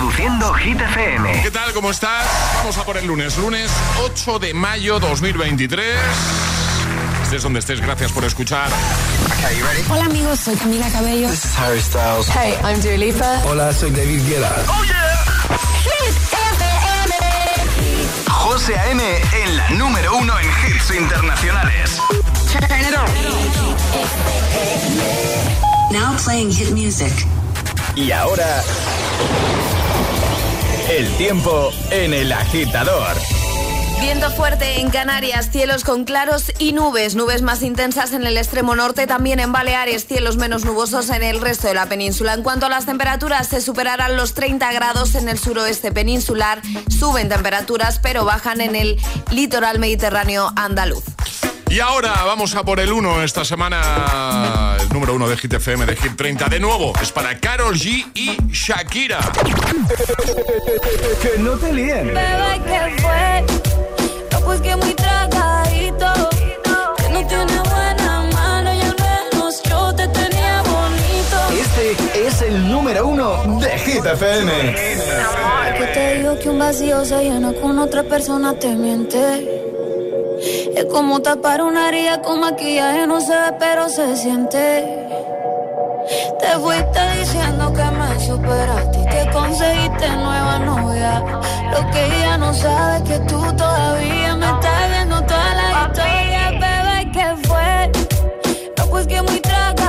Reproduciendo Hit FM. ¿Qué tal? ¿Cómo estás? Vamos a por el lunes. Lunes 8 de mayo 2023. Estés donde estés, gracias por escuchar. Hola amigos, soy Camila Cabello. This is Harry Styles. Hey, I'm Dua Lipa. Hola, soy David Guetta. ¡Oh, yeah! Hit FM. José A.M. en la número uno en hits internacionales. Turn it on. Now playing hit music. Y ahora... El tiempo en el agitador. Viento fuerte en Canarias, cielos con claros y nubes, nubes más intensas en el extremo norte, también en Baleares, cielos menos nubosos en el resto de la península. En cuanto a las temperaturas, se superarán los 30 grados en el suroeste peninsular, suben temperaturas pero bajan en el litoral mediterráneo andaluz. Y ahora vamos a por el 1 esta semana, el número 1 de Hit FM de Hit 30. De nuevo, es para Carol G y Shakira. Que no te líen. Bebé, ¿qué fue? No, pues que muy tragadito. Que no tiene buena mano y al menos yo te tenía bonito. Este es el número uno de Hit FM. Que te digo que un vacío se llena con otra persona te miente. Es como tapar una herida con maquillaje, no se ve, pero se siente. Te fuiste diciendo que me superaste y que conseguiste nueva novia. Lo que ella no sabe es que tú todavía me estás viendo toda la historia, bebé, ¿qué fue? No, pues que muy tragadito.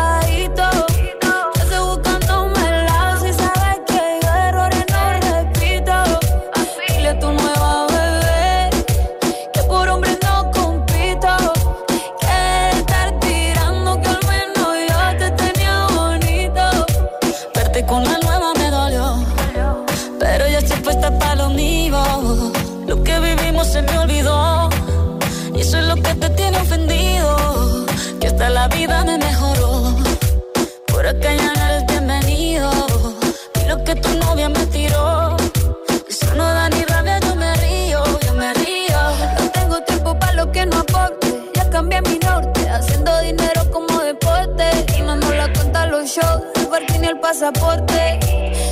Pasaporte.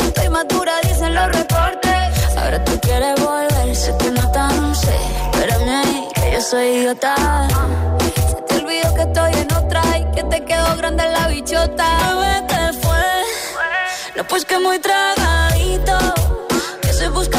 Estoy madura, dicen los reportes. Ahora tú quieres volver, sé que no tan sé. Espérame ahí, que yo soy idiota. Se te olvidó que estoy en otra y que te quedó grande la bichota. Bebé, te fue. No, pues que muy tragadito. Que estoy buscándome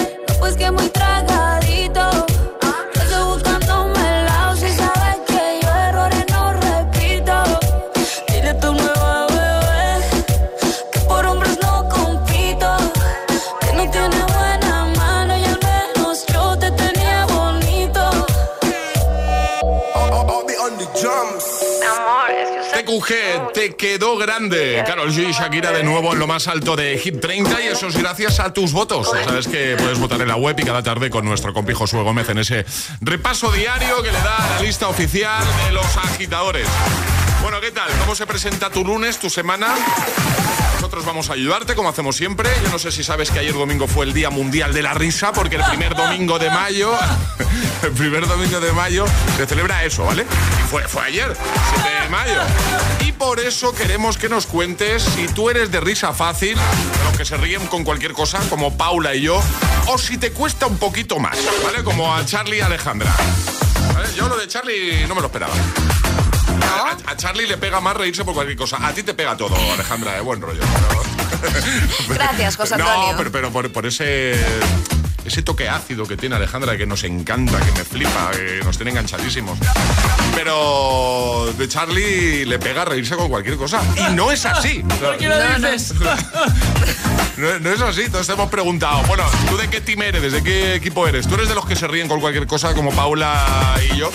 Pues que muy tragadito. Quedó grande. Carol G y Shakira de nuevo en lo más alto de Hit 30 y eso es gracias a tus votos. Sabes que puedes votar en la web y cada tarde con nuestro compi Josué Gómez en ese repaso diario que le da a la lista oficial de los agitadores. Bueno, ¿qué tal? ¿Cómo se presenta tu lunes, tu semana? Nosotros vamos a ayudarte, como hacemos siempre. Yo no sé si sabes que ayer domingo fue el Día Mundial de la Risa, porque el primer domingo de mayo, el primer domingo de mayo se celebra eso, ¿vale? Y fue, fue ayer, 7 de mayo. Y por eso queremos que nos cuentes si tú eres de risa fácil, los que se ríen con cualquier cosa, como Paula y yo, o si te cuesta un poquito más, ¿vale? Como a Charlie y Alejandra. Yo lo de Charlie no me lo esperaba. A, a Charlie le pega más reírse por cualquier cosa. A ti te pega todo, Alejandra, de buen rollo. Gracias, José Antonio. No, pero, pero por, por ese ese toque ácido que tiene Alejandra, que nos encanta, que me flipa, que nos tiene enganchadísimos. Pero de Charlie le pega a reírse con cualquier cosa. Y no es así. ¿Por qué lo dices? No, no es así, todos te hemos preguntado. Bueno, ¿tú de qué team eres? ¿De qué equipo eres? ¿Tú eres de los que se ríen con cualquier cosa como Paula y yo?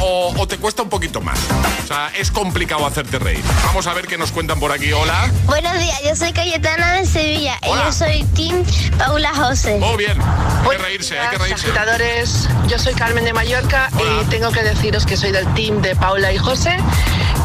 ¿O, o te cuesta un poquito más? O sea, es complicado hacerte reír. Vamos a ver qué nos cuentan por aquí. Hola. Buenos días, yo soy Cayetana de Sevilla Hola. y yo soy Team Paula José. Muy bien. Hay que reírse, hay que reírse. agitadores, yo soy Carmen de Mallorca Hola. y tengo que deciros que soy del team de Paula y José,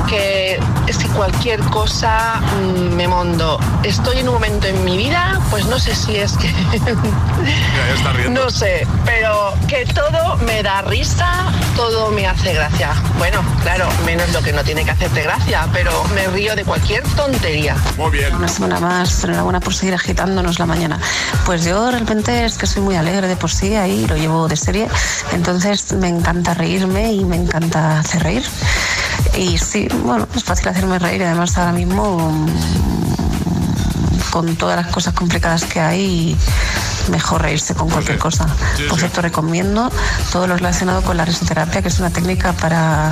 que es que cualquier cosa mm, me mondo. Estoy en un momento en mi vida, pues no sé si es que... Mira, ya está riendo. no sé, pero que todo me da risa, todo me hace gracia. Bueno, claro, menos lo que no tiene que hacerte gracia, pero me río de cualquier tontería. Muy bien. Una semana más, enhorabuena por seguir agitándonos la mañana. Pues yo realmente es que soy muy alegre de por sí, ahí lo llevo de serie, entonces me encanta reírme y me encanta hacer reír. Y sí, bueno, es fácil hacerme reír, además ahora mismo con todas las cosas complicadas que hay, mejor reírse con cualquier cosa. Por cierto, recomiendo todo lo relacionado con la risoterapia, que es una técnica para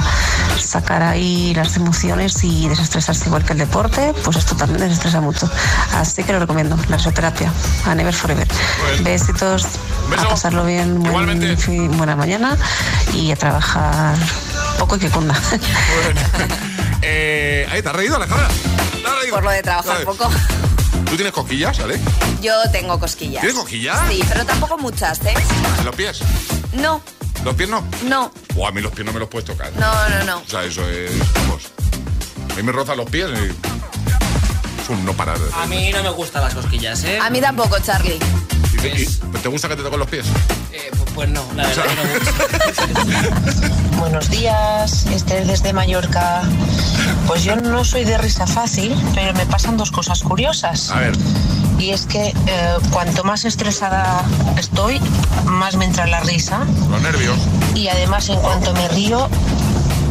sacar ahí las emociones y desestresarse igual que el deporte, pues esto también desestresa mucho. Así que lo recomiendo, la risoterapia, a Never Forever. Bueno. Besitos, Beso. a pasarlo bien, buen fin- buena mañana y a trabajar poco y que cunda. Eh, ahí, ¿te has reído, Alejandra? Por lo de trabajar poco. ¿Tú tienes cosquillas, Ale? Yo tengo cosquillas. ¿Tienes cosquillas? Sí, pero tampoco muchas, ¿eh? ¿En los pies? No, ¿Los pies no? no, O a mí los pies no me los puedes tocar. no, no, no. O sea, eso es. Vamos. A mí me rozan los pies y. Es un no parar. A mí no me gustan las cosquillas, ¿eh? A mí tampoco, Charlie. ¿Y te, y- ¿te gusta que te toquen los pies? Eh, pu- pues no, la verdad que no me gusta. Buenos días, Esther desde Mallorca. Pues yo no soy de risa fácil, pero me pasan dos cosas curiosas. A ver. Y es que eh, cuanto más estresada estoy, más me entra la risa. Los nervios. Y además, en cuanto me río,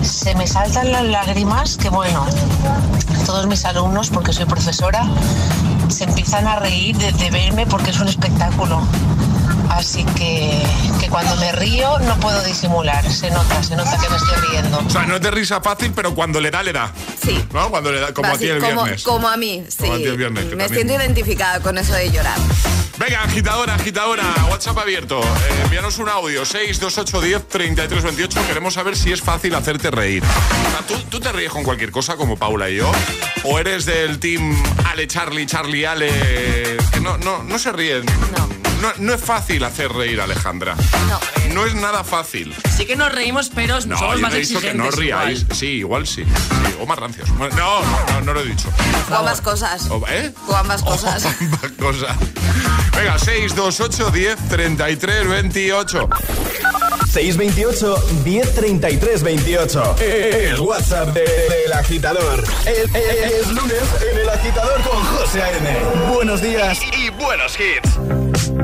se me saltan las lágrimas, que bueno, todos mis alumnos, porque soy profesora, se empiezan a reír de, de verme porque es un espectáculo. Así que, que cuando me río no puedo disimular, se nota, se nota que me estoy riendo. O sea, no es de risa fácil, pero cuando le da, le da. Sí. ¿No? Cuando le da, como a ti el como, viernes. como a mí, sí. Como a ti el viernes, Me también. siento identificada con eso de llorar. Venga, agitadora, agitadora, WhatsApp abierto. Eh, envíanos un audio, 628 10 33 28. Queremos saber si es fácil hacerte reír. O sea, ¿tú, tú te ríes con cualquier cosa como Paula y yo? ¿O eres del team Ale Charlie, Charlie Ale? Que no, no, no se ríen. No. No, no es fácil hacer reír a Alejandra. No. No es nada fácil. Sí que nos reímos, pero No, somos yo más he dicho exigentes. que no ríais. igual. Sí, igual sí. Sí, O más rancios. No, no, no, no lo he dicho. O ambas cosas. O- ¿Eh? O ambas cosas. O ambas cosas. Venga, 628 10 33 28. 628 1033 28. El WhatsApp de- del agitador. Es, es- es lunes en el agitador con José A.M. Buenos días. Y buenos hits.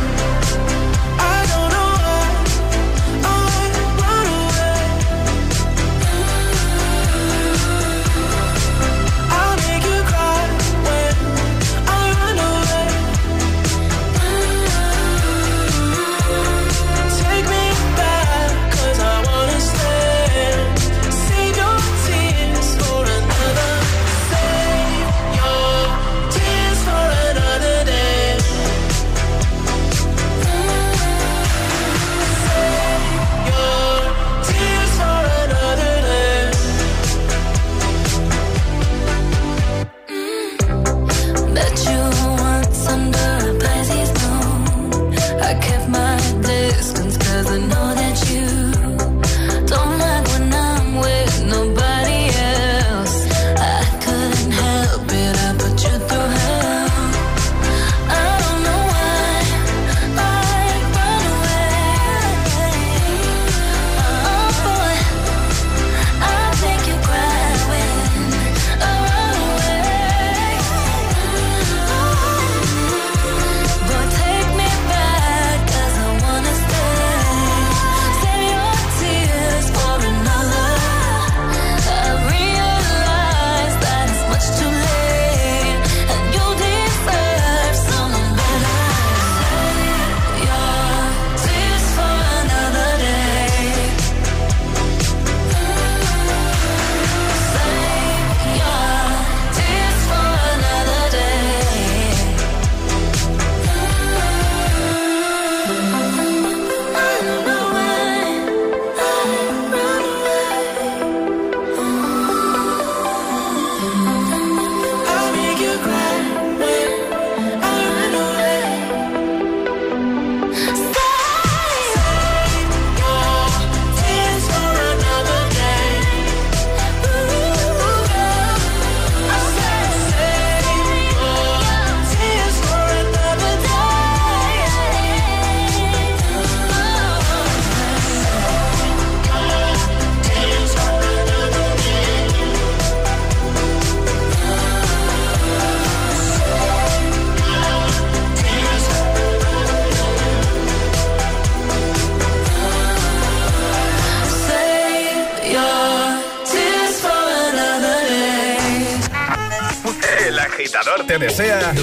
Te desea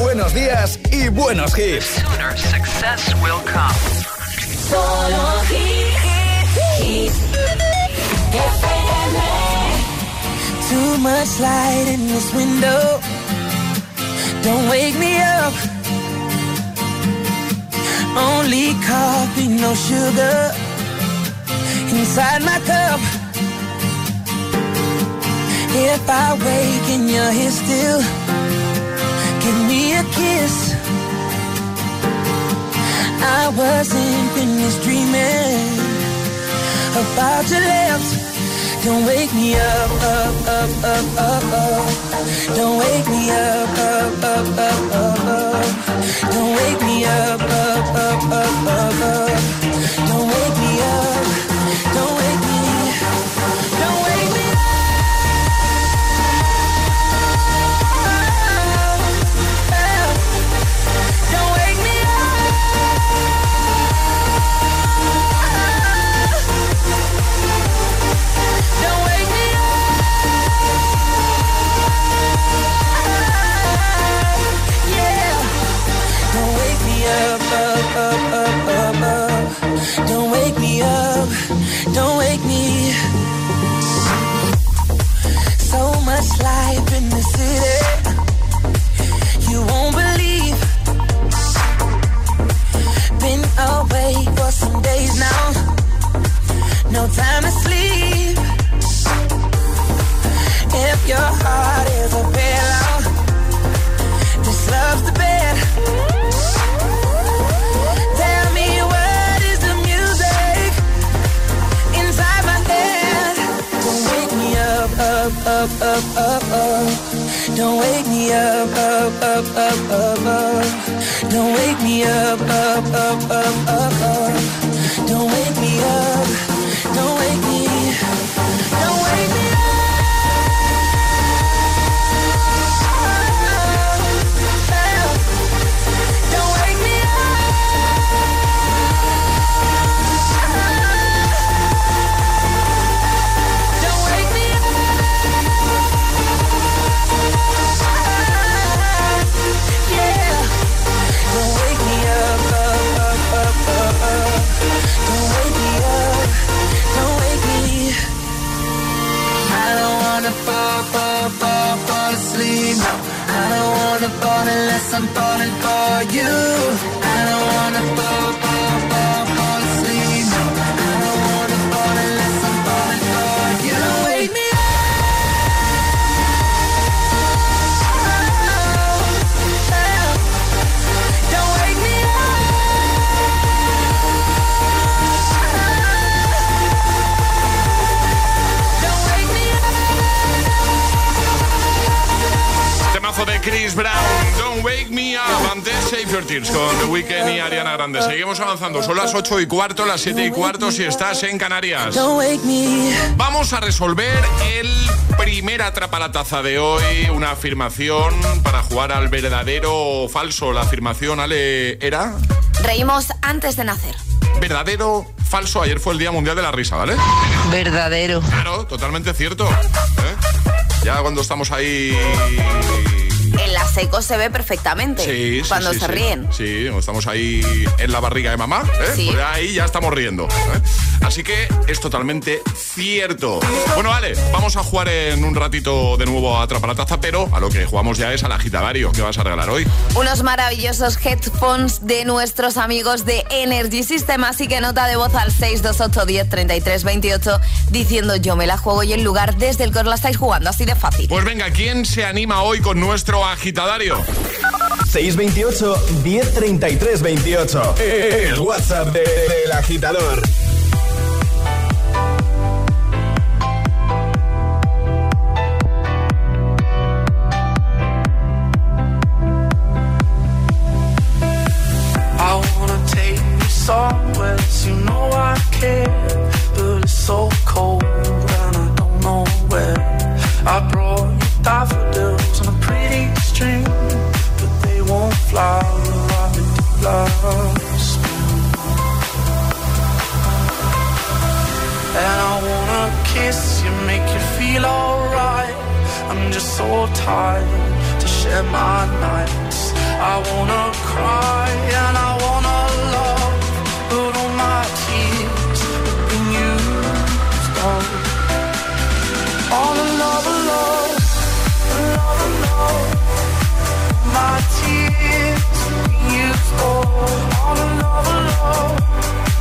buenos días y buenos hits. success will come. Solo hit, Too much light in this window. Don't wake me up. Only coffee, no sugar. Inside my cup. If I wake and you're here still, give me a kiss. I wasn't finished dreaming about your lips. Don't wake me up, up, up, up, up, up. Don't wake me up, up, up, up, up, up. Don't wake me up, up, up, up, up, up. Don't wake me up. Seguimos avanzando. Son las 8 y cuarto, las 7 y cuarto si estás en Canarias. Don't wake me Vamos a resolver el primer atrapa la taza de hoy. Una afirmación para jugar al verdadero o falso. La afirmación, Ale, era Reímos antes de nacer. verdadero, falso. Ayer fue el Día Mundial de la Risa, ¿vale? Verdadero. Claro, totalmente cierto. ¿eh? Ya cuando estamos ahí. La seco se ve perfectamente Sí, cuando sí, se sí. ríen. Sí, estamos ahí en la barriga de mamá, ¿eh? Sí. Pues ahí ya estamos riendo. ¿eh? Así que es totalmente cierto. Bueno, vale, vamos a jugar en un ratito de nuevo a Atrapa la Taza, pero a lo que jugamos ya es al agitadario. ¿Qué vas a regalar hoy? Unos maravillosos headphones de nuestros amigos de Energy System, así que nota de voz al 628 10 33 28 diciendo yo me la juego y el lugar desde el que os la estáis jugando, así de fácil. Pues venga, ¿quién se anima hoy con nuestro agitadario? 628 1033 28. El WhatsApp de- del agitador. I wanna take you know I care, but it's so cold and I don't know where. I brought you daffodils but they won't. And I wanna kiss you, make you feel alright. I'm just so tired to share my nights. I wanna cry and I wanna love, all my tears. Oh. tears, we you stole all the love alone.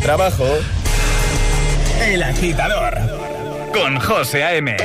trabajo. El agitador con José A.M.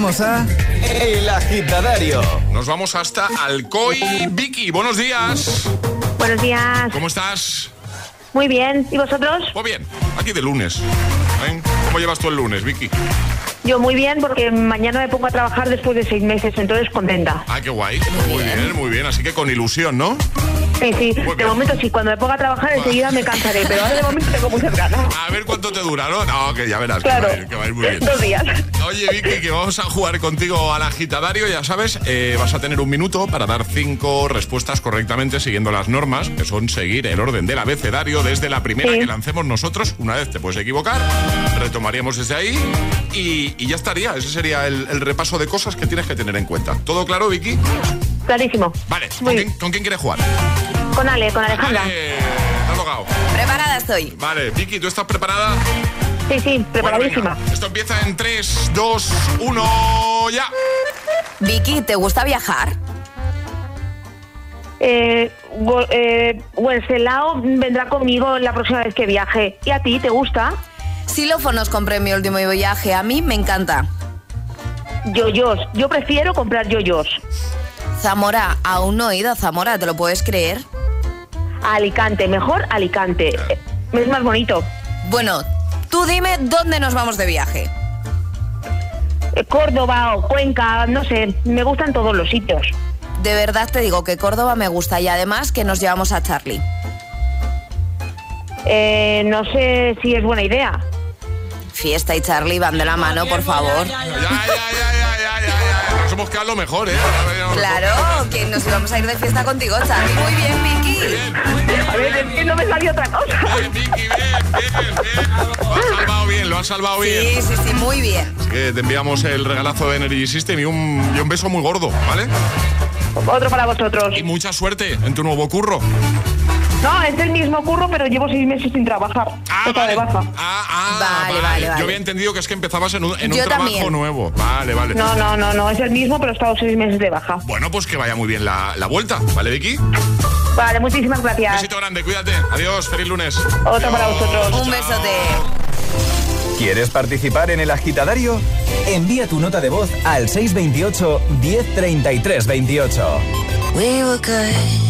jugamos a El Agitadario. Nos vamos hasta Alcoy. Vicky, buenos días. Buenos días. ¿Cómo estás? Muy bien. ¿Y vosotros? Pues bien, aquí de lunes. ¿eh? ¿Cómo llevas tú el lunes, Vicky? Yo muy bien porque mañana me pongo a trabajar después de seis meses, entonces contenta. Ah, qué guay. Muy bien, muy bien. Así que con ilusión, ¿no? Sí, sí. Muy De bien. momento sí, cuando me ponga a trabajar enseguida me cansaré, pero ahora de momento tengo muchas ganas. A ver cuánto te dura, ¿no? No, que ya verás. Claro. Que, va a ir, que va a ir muy bien. Dos días. Oye, Vicky, que vamos a jugar contigo al agitadario, ya sabes, eh, vas a tener un minuto para dar cinco respuestas correctamente siguiendo las normas, que son seguir el orden del abecedario desde la primera Sí. que lancemos nosotros. Una vez te puedes equivocar, retomaríamos desde ahí y, y ya estaría. Ese sería el, el repaso de cosas que tienes que tener en cuenta. ¿Todo claro, Vicky? Clarísimo. Vale, ¿con quién, con quién quieres jugar? Con Ale, con Alejandra. Vale, te. Preparada estoy. Vale, Vicky, ¿tú estás preparada? Sí, sí, preparadísima. Esto empieza en 3, 2, 1, ya. Vicky, ¿te gusta viajar? Eh, eh, Wenceslao vendrá conmigo la próxima vez que viaje. ¿Y a ti te gusta? Xilófonos compré en mi último viaje. A mí me encanta. Yoyos. Yo prefiero comprar yoyos. Zamora, aún no he ido a Zamora, ¿te lo puedes creer? A Alicante, mejor Alicante. Es más bonito. Bueno, tú dime dónde nos vamos de viaje. Eh, Córdoba o Cuenca, no sé, me gustan todos los sitios. De verdad te digo que Córdoba me gusta y además que nos llevamos a Charlie. Eh, no sé si es buena idea. Fiesta y Charlie van de la mano, por favor. Ya, ya, ya, ya, ya, ya, ya. Nos hemos quedado lo mejor, ¿eh? Claro, que nos íbamos a ir de fiesta contigo, Charlie. Muy bien, Vicky. A ver, es que no me salió otra cosa. Bien, Vicky, bien, bien, bien. Lo has salvado bien, lo has salvado bien. Sí, sí, sí, muy bien. Así que te enviamos el regalazo de Energy System y un, y un beso muy gordo, ¿vale? Otro para vosotros. Y mucha suerte en tu nuevo curro. No, es el mismo curro, pero llevo seis meses sin trabajar. Está de baja. Ah, ah, Vale, vale, vale. Yo había entendido que es que empezabas en un, en un trabajo también. nuevo. Vale, vale. No, no, no, no, es el mismo, pero he estado seis meses de baja. Bueno, pues que vaya muy bien la, la vuelta, ¿vale, Vicky? Vale, muchísimas gracias. Besito grande, cuídate. Adiós, feliz lunes. Otro para vosotros. Un besote. ¿Quieres participar en el agitadario? Envía tu nota de voz al 628 1033 28. We were good,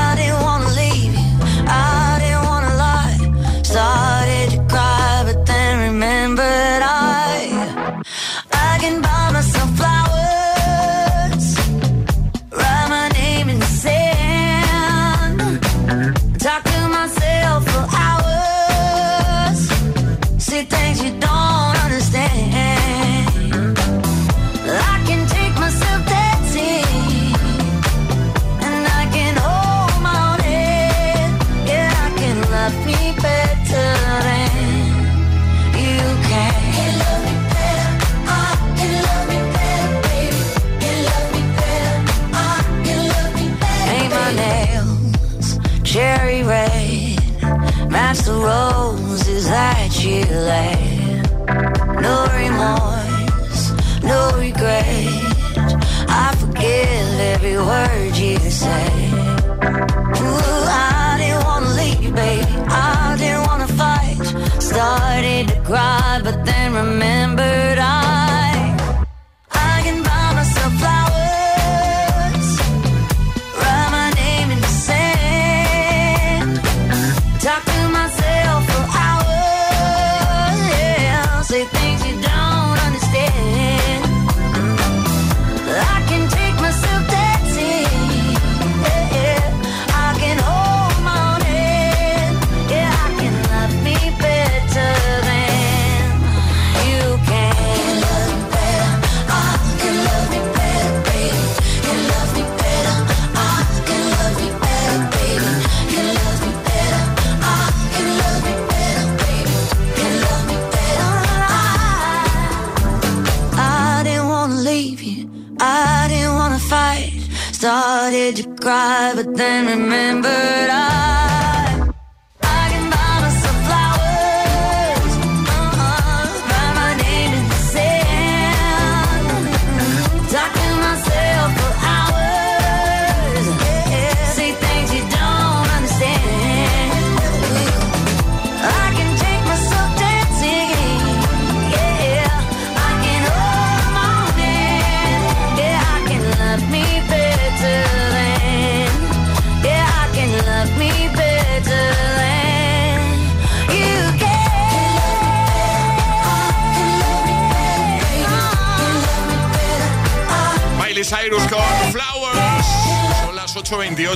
laid. No remorse, no regret. I forgive every word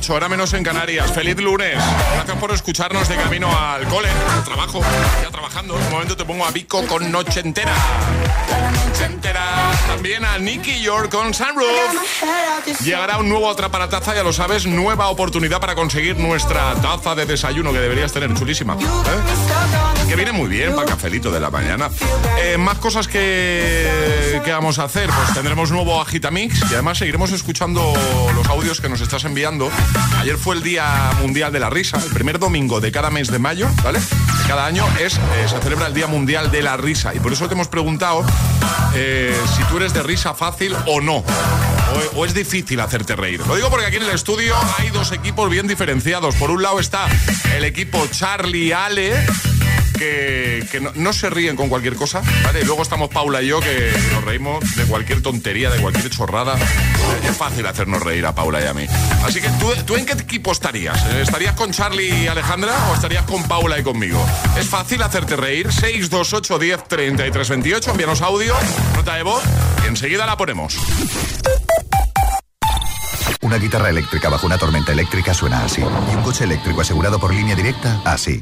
8.28, ahora menos en Canarias. Feliz lunes. Gracias por escucharnos de camino al cole, al trabajo. Ya trabajando. En un momento te pongo a Vico con Noche Entera. Noche Entera. También a Nicky York con Sunroof. Llegará un nuevo Atrapara-Taza, ya lo sabes, nueva oportunidad para conseguir nuestra taza de desayuno que deberías tener chulísima. ¿eh? Que viene muy bien para el cafelito de la mañana. Eh, más cosas que, que vamos a hacer. Pues tendremos nuevo Agitamix y además seguiremos escuchando los audios que nos estás enviando. Ayer fue el Día Mundial de la Risa, el primer domingo de cada mes de mayo, ¿vale? Cada año eh, se celebra el Día Mundial de la Risa y por eso te hemos preguntado eh, si tú eres de risa fácil o no. O, o es difícil hacerte reír. Lo digo porque aquí en el estudio hay dos equipos bien diferenciados. Por un lado está el equipo Charlie Ale, que, no, se ríen con cualquier cosa, ¿vale? Luego estamos Paula y yo que nos reímos de cualquier tontería, de cualquier chorrada. Es fácil hacernos reír a Paula y a mí. Así que, ¿tú, ¿tú en qué equipo estarías? Eh, ¿Estarías con Charlie y Alejandra o estarías con Paula y conmigo? Es fácil hacerte reír. 628 10 33 28. Envíanos audio, nota de voz y enseguida la ponemos. Una guitarra eléctrica bajo una tormenta eléctrica suena así. Y un coche eléctrico asegurado por línea directa, así.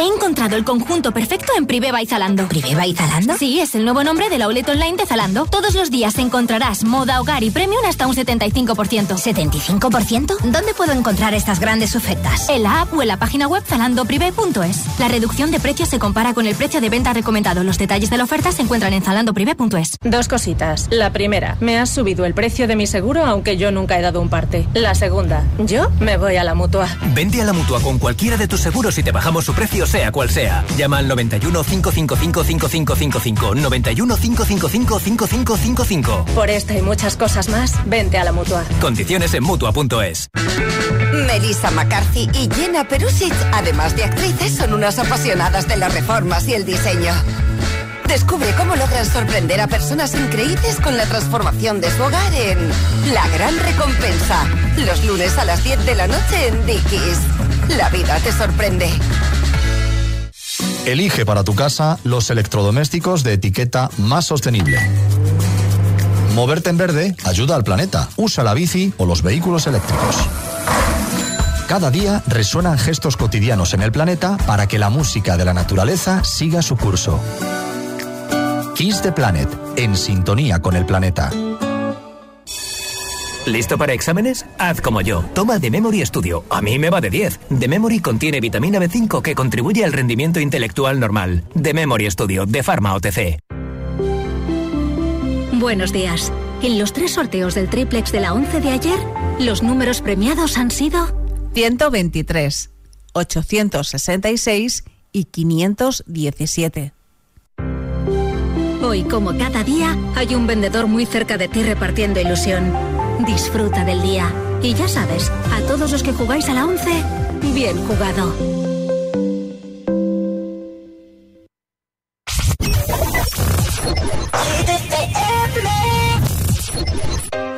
He encontrado el conjunto perfecto en Priveva y Zalando. ¿Priveva y Zalando? Sí, es el nuevo nombre de la outlet online de Zalando. Todos los días encontrarás moda, hogar y premium hasta un 75%. ¿75%? ¿Dónde puedo encontrar estas grandes ofertas? En la app o en la página web zalandoprivé.es. La reducción de precios se compara con el precio de venta recomendado. Los detalles de la oferta se encuentran en zalandoprivé.es. Dos cositas. La primera, me has subido el precio de mi seguro aunque yo nunca he dado un parte. La segunda, yo me voy a la mutua. Vente a la mutua con cualquiera de tus seguros y te bajamos su precio, sea cual sea. Llama al 91 555 5555. 91 555 5555. Por esta y muchas cosas más, vente a la mutua. Condiciones en mutua.es. Melissa McCarthy y Jenna Perusic, además de actrices, son unas apasionadas de las reformas y el diseño. Descubre cómo logran sorprender a personas increíbles con la transformación de su hogar en La Gran Recompensa. Los lunes a las 10 de la noche en Dickies. La vida te sorprende. Elige para tu casa los electrodomésticos de etiqueta más sostenible. Moverte en verde ayuda al planeta. Usa la bici o los vehículos eléctricos. Cada día resuenan gestos cotidianos en el planeta para que la música de la naturaleza siga su curso. Kiss the Planet, en sintonía con el planeta. ¿Listo para exámenes? Haz como yo. Toma The Memory Studio. A mí me va de 10. The Memory contiene vitamina B5 que contribuye al rendimiento intelectual normal. The Memory Studio, de Pharma OTC. Buenos días. En los tres sorteos del triplex de la 11 de ayer, los números premiados han sido 123, 866 y 517. Hoy, como cada día, hay un vendedor muy cerca de ti repartiendo ilusión. Disfruta del día. Y ya sabes, a todos los que jugáis a la 11, bien jugado.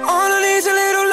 All I need's a little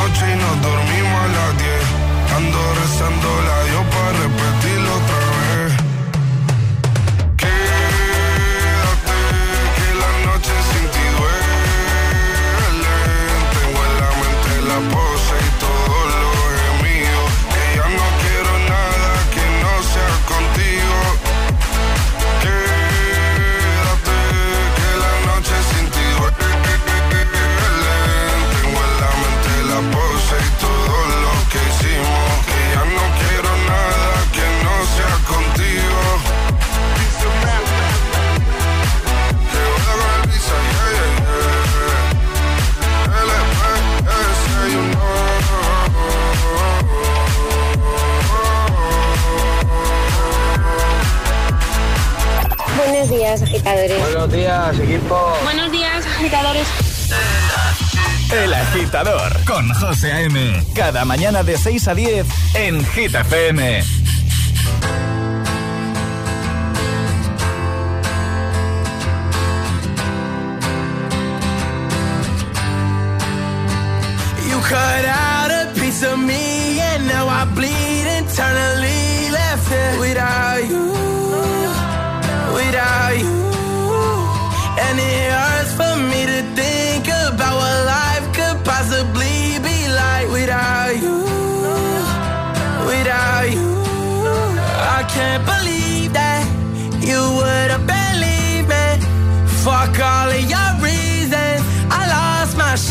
noche no agitadores. Buenos días, equipo. Buenos días, agitadores. El agitador con José A.M. Cada mañana de 6 a 10 en Hit FM. You cut out a piece of me.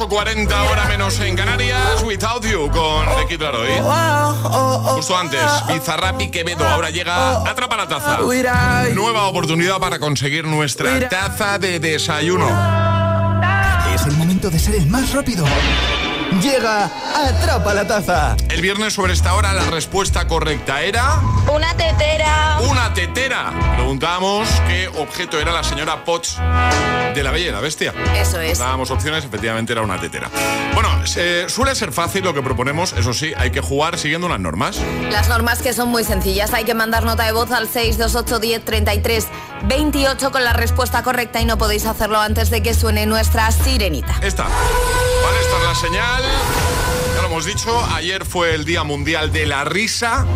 8.40 hora menos en Canarias, Without You, con Laroy. Justo antes, Bizarrap y Quevedo. Ahora llega Atrapa la Taza. Nueva oportunidad para conseguir nuestra taza de desayuno. Es el momento de ser el más rápido. Llega Atrapa la Taza. El viernes sobre esta hora la respuesta correcta era... Una tetera. Una tetera. Preguntábamos qué objeto era la señora Potts de la Bella y la Bestia. Eso es. Dábamos opciones, efectivamente era una tetera. Bueno, se- suele ser fácil lo que proponemos, eso sí, hay que jugar siguiendo unas normas. Las normas que son muy sencillas. Hay que mandar nota de voz al 628 10 33 28 con la respuesta correcta y no podéis hacerlo antes de que suene nuestra sirenita. Esta. Vale, esta es la señal. Ya lo hemos dicho, ayer fue el Día Mundial de la Risa.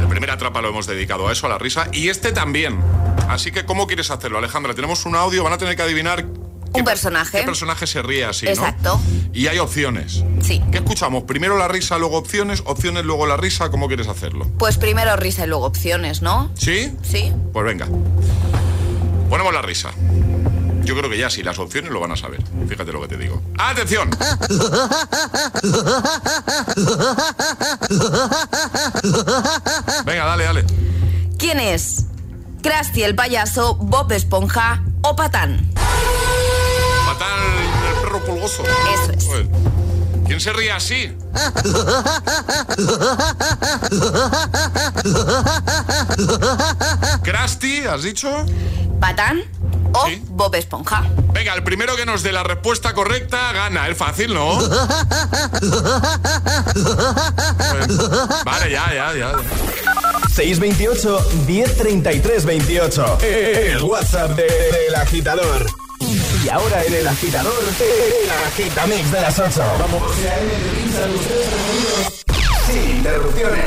El primer atrapa lo hemos dedicado a eso, a la risa. Y este también. Así que, ¿cómo quieres hacerlo, Alejandra? Tenemos un audio, van a tener que adivinar Un personaje. qué personaje se ríe así, Exacto. ¿no? Y hay opciones. Sí. ¿Qué escuchamos? Primero la risa, luego opciones, opciones, luego la risa. ¿Cómo quieres hacerlo? Pues primero risa y luego opciones, ¿no? ¿Sí? Sí. Pues venga. Ponemos la risa. Yo creo que ya sí, las opciones lo van a saber. Fíjate lo que te digo. ¡Atención! Venga, dale, dale. ¿Quién es? Krusty el payaso, Bob Esponja o Patán. Patán, el perro pulgoso. Eso es. Joder. ¿Quién se ríe así? ¿Krusty, has dicho? ¿Patán o Bob Esponja? Venga, el primero que nos dé la respuesta correcta gana. Es fácil, ¿no? Vale, ya, ya, ya. 628 1033 28. El WhatsApp de- del agitador. Y ahora en el agitador, el agitamix de las 8. Vamos. Sin interrupciones.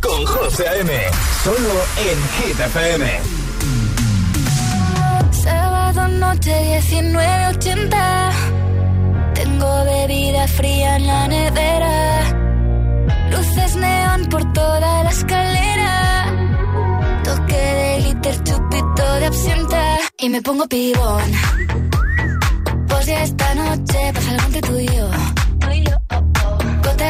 Con José A.M. Solo en Hit FM. Sábado noche 1980. Tengo bebida fría en la nevera. Luces neón por toda la escalera. Toque de glitter, chupito de absenta. Y me pongo pibón. Pues ya esta noche pasa algo entre tú y yo.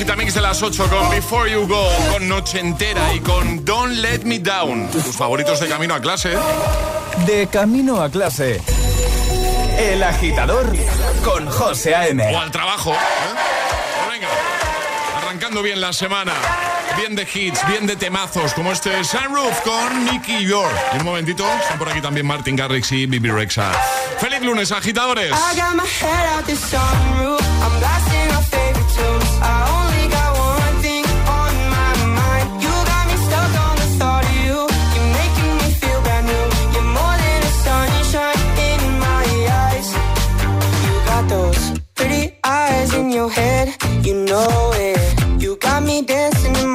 Agitamix de las 8 con Before You Go, con Noche Entera y con Don't Let Me Down. Tus favoritos de camino a clase. De camino a clase. El agitador con José A.M. O al trabajo. Bien la semana. Bien de hits, bien de temazos, como este Sunroof con Nicky York. Y un momentito, están por aquí también Martin Garrix y Bibi Rexa. ¡Feliz lunes, agitadores! Your head. You know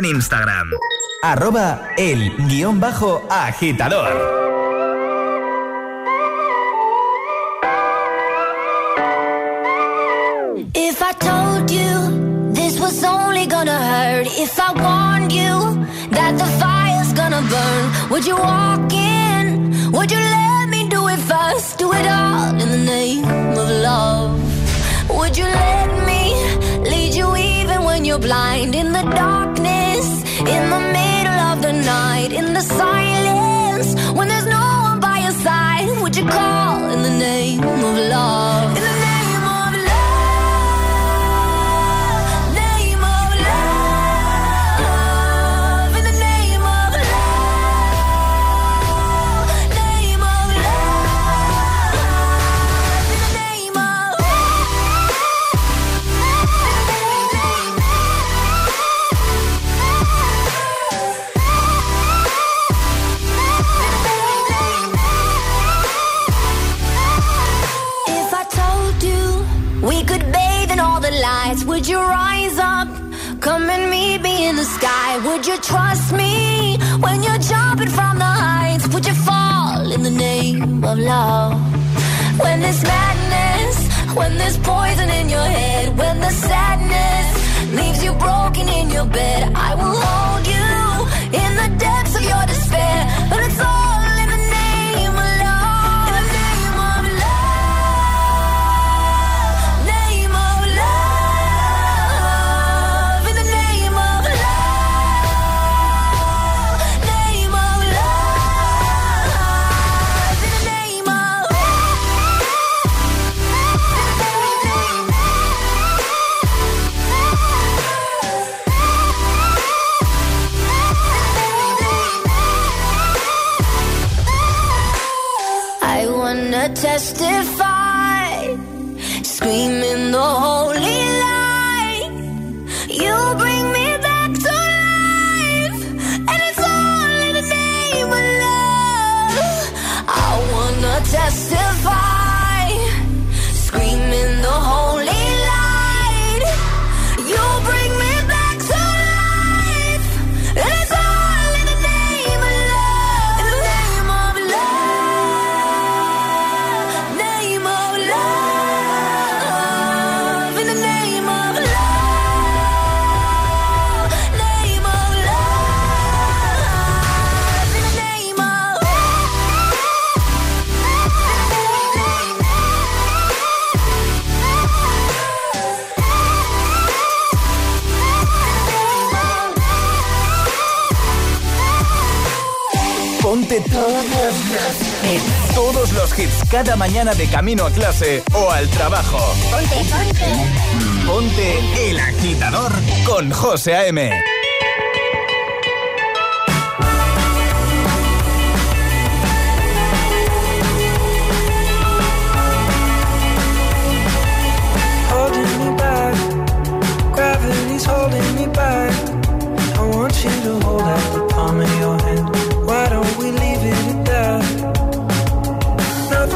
en Instagram. Arroba el guion bajo agitador. If I told you this was only gonna hurt, if I warned you that the fire's gonna burn, would you walk in? Would you let me do it first? Do it all. of love. When there's madness, when there's poison in your head, when the sadness leaves you broken in your bed, I will always. cada mañana de camino a clase o al trabajo. Ponte, ponte. Ponte el agitador con José A.M. holding me back. I want you to hold out the palm of your hand. Why don't we leave it at that?